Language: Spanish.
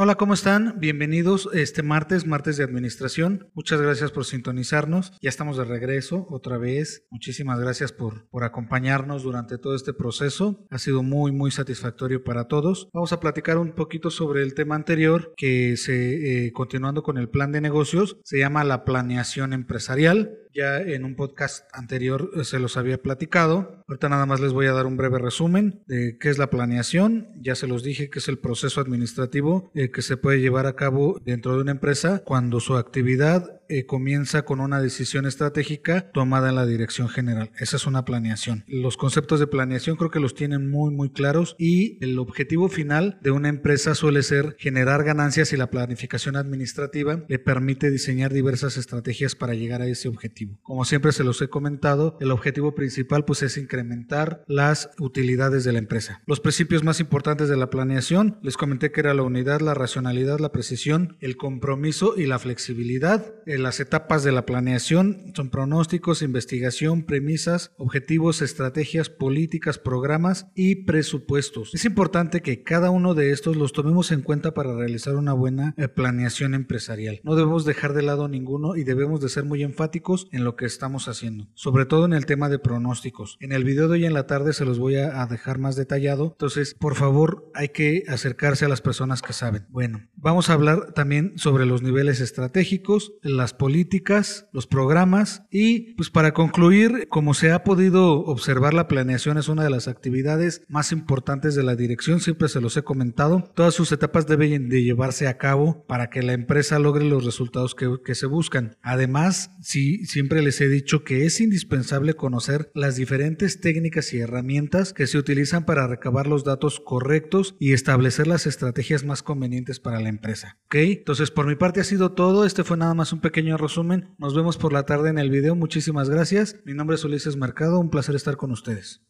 Hola, ¿cómo están? Bienvenidos este martes, martes de administración. Muchas gracias por sintonizarnos. Ya estamos de regreso otra vez. Muchísimas gracias por, por acompañarnos durante todo este proceso. Ha sido muy, muy satisfactorio para todos. Vamos a platicar un poquito sobre el tema anterior que se, eh, continuando con el plan de negocios, se llama la planeación empresarial. Ya en un podcast anterior eh, se los había platicado. Ahorita nada más les voy a dar un breve resumen de qué es la planeación. Ya se los dije que es el proceso administrativo eh, que se puede llevar a cabo dentro de una empresa cuando su actividad eh, comienza con una decisión estratégica tomada en la dirección general. Esa es una planeación. Los conceptos de planeación creo que los tienen muy muy claros y el objetivo final de una empresa suele ser generar ganancias y la planificación administrativa le permite diseñar diversas estrategias para llegar a ese objetivo. Como siempre se los he comentado, el objetivo principal pues es incrementar las utilidades de la empresa. Los principios más importantes de la planeación, les comenté que era la unidad, la racionalidad, la precisión, el compromiso y la flexibilidad las etapas de la planeación son pronósticos, investigación, premisas, objetivos, estrategias, políticas, programas y presupuestos. Es importante que cada uno de estos los tomemos en cuenta para realizar una buena eh, planeación empresarial. No debemos dejar de lado ninguno y debemos de ser muy enfáticos en lo que estamos haciendo, sobre todo en el tema de pronósticos. En el video de hoy en la tarde se los voy a dejar más detallado, entonces por favor hay que acercarse a las personas que saben. Bueno, vamos a hablar también sobre los niveles estratégicos, las políticas, los programas y pues para concluir, como se ha podido observar, la planeación es una de las actividades más importantes de la dirección, siempre se los he comentado, todas sus etapas deben de llevarse a cabo para que la empresa logre los resultados que, se buscan. Además, sí, siempre les he dicho que es indispensable conocer las diferentes técnicas y herramientas que se utilizan para recabar los datos correctos y establecer las estrategias más convenientes para empresa. ¿Ok? Entonces, por mi parte ha sido todo. Este fue nada más un pequeño resumen. Nos vemos por la tarde en el video. Muchísimas gracias. Mi nombre es Ulises Mercado. Un placer estar con ustedes.